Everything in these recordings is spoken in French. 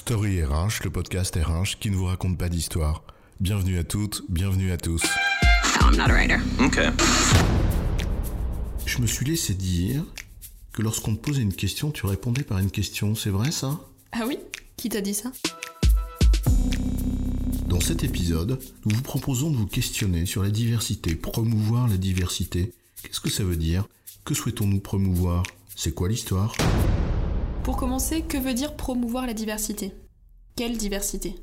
Story RH, le podcast RH qui ne vous raconte pas d'histoire. Bienvenue à toutes, bienvenue à tous. No, I'm not a writer. Okay. Je me suis laissé dire que lorsqu'on te posait une question, tu répondais par une question, c'est vrai ça? Ah oui? Qui t'a dit ça? Dans cet épisode, nous vous proposons de vous questionner sur la diversité, promouvoir la diversité. Qu'est-ce que ça veut dire? Que souhaitons-nous promouvoir? C'est quoi l'histoire? Pour commencer, que veut dire promouvoir la diversité? Quelle diversité?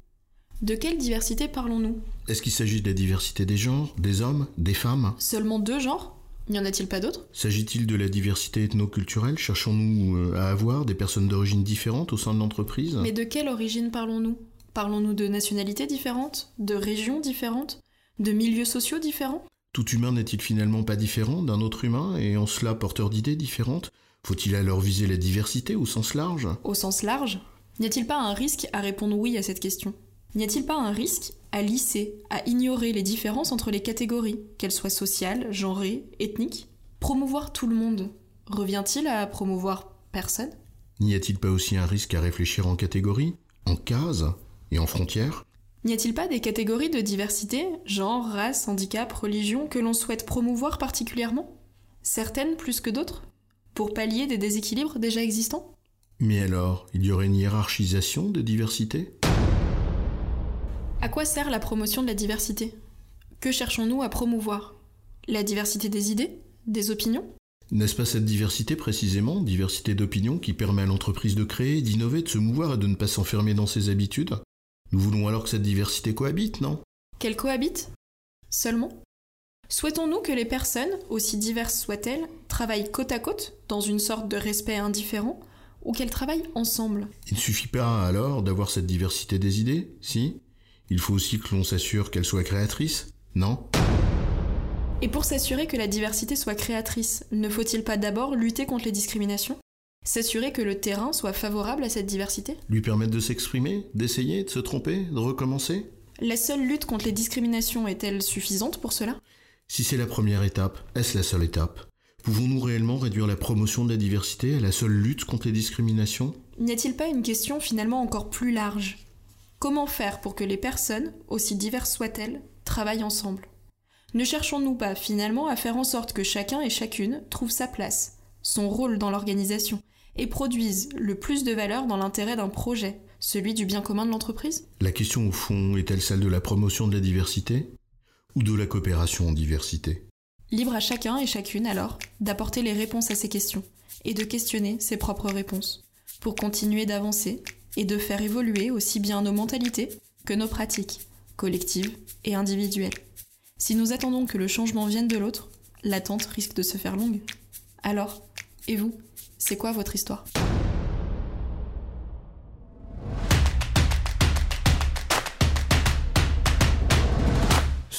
De quelle diversité parlons-nous? Est-ce qu'il s'agit de la diversité des genres, des hommes, des femmes? Seulement deux genres? N'y en a-t-il pas d'autres? S'agit-il de la diversité ethno-culturelle? Cherchons-nous euh, à avoir des personnes d'origine différentes au sein de l'entreprise? Mais de quelle origine parlons-nous? Parlons-nous de nationalités différentes? De régions différentes? De milieux sociaux différents? Tout humain n'est-il finalement pas différent d'un autre humain et en cela porteur d'idées différentes? Faut-il alors viser la diversité au sens large? Au sens large N'y a-t-il pas un risque à répondre oui à cette question? N'y a-t-il pas un risque à lisser, à ignorer les différences entre les catégories, qu'elles soient sociales, genrées, ethniques? Promouvoir tout le monde revient-il à promouvoir personne? N'y a-t-il pas aussi un risque à réfléchir en catégories, en cases et en frontières N'y a-t-il pas des catégories de diversité, genre, race, handicap, religion, que l'on souhaite promouvoir particulièrement? Certaines plus que d'autres? Pour pallier des déséquilibres déjà existants? Mais alors, il y aurait une hiérarchisation de diversité? À quoi sert la promotion de la diversité? Que cherchons-nous à promouvoir? La diversité des idées? Des opinions? N'est-ce pas cette diversité précisément, diversité d'opinion, qui permet à l'entreprise de créer, d'innover, de se mouvoir et de ne pas s'enfermer dans ses habitudes? Nous voulons alors que cette diversité cohabite, non? Qu'elles cohabitent Seulement? Souhaitons-nous que les personnes, aussi diverses soient-elles, travaillent côte à côte, dans une sorte de respect indifférent, ou qu'elles travaillent ensemble? Il ne suffit pas alors d'avoir cette diversité des idées, si? Il faut aussi que l'on s'assure qu'elle soit créatrice, non? Et pour s'assurer que la diversité soit créatrice, ne faut-il pas d'abord lutter contre les discriminations? S'assurer que le terrain soit favorable à cette diversité? Lui permettre de s'exprimer, d'essayer, de se tromper, de recommencer? La seule lutte contre les discriminations est-elle suffisante pour cela? Si c'est la première étape, est-ce la seule étape? Pouvons-nous réellement réduire la promotion de la diversité à la seule lutte contre les discriminations? N'y a-t-il pas une question finalement encore plus large? Comment faire pour que les personnes, aussi diverses soient-elles, travaillent ensemble? Ne cherchons-nous pas finalement à faire en sorte que chacun et chacune trouve sa place, son rôle dans l'organisation, et produise le plus de valeur dans l'intérêt d'un projet, celui du bien commun de l'entreprise? La question au fond est-elle celle de la promotion de la diversité? Ou de la coopération en diversité Libre à chacun et chacune alors d'apporter les réponses à ces questions et de questionner ses propres réponses pour continuer d'avancer et de faire évoluer aussi bien nos mentalités que nos pratiques, collectives et individuelles. Si nous attendons que le changement vienne de l'autre, l'attente risque de se faire longue. Alors, et vous, c'est quoi votre histoire?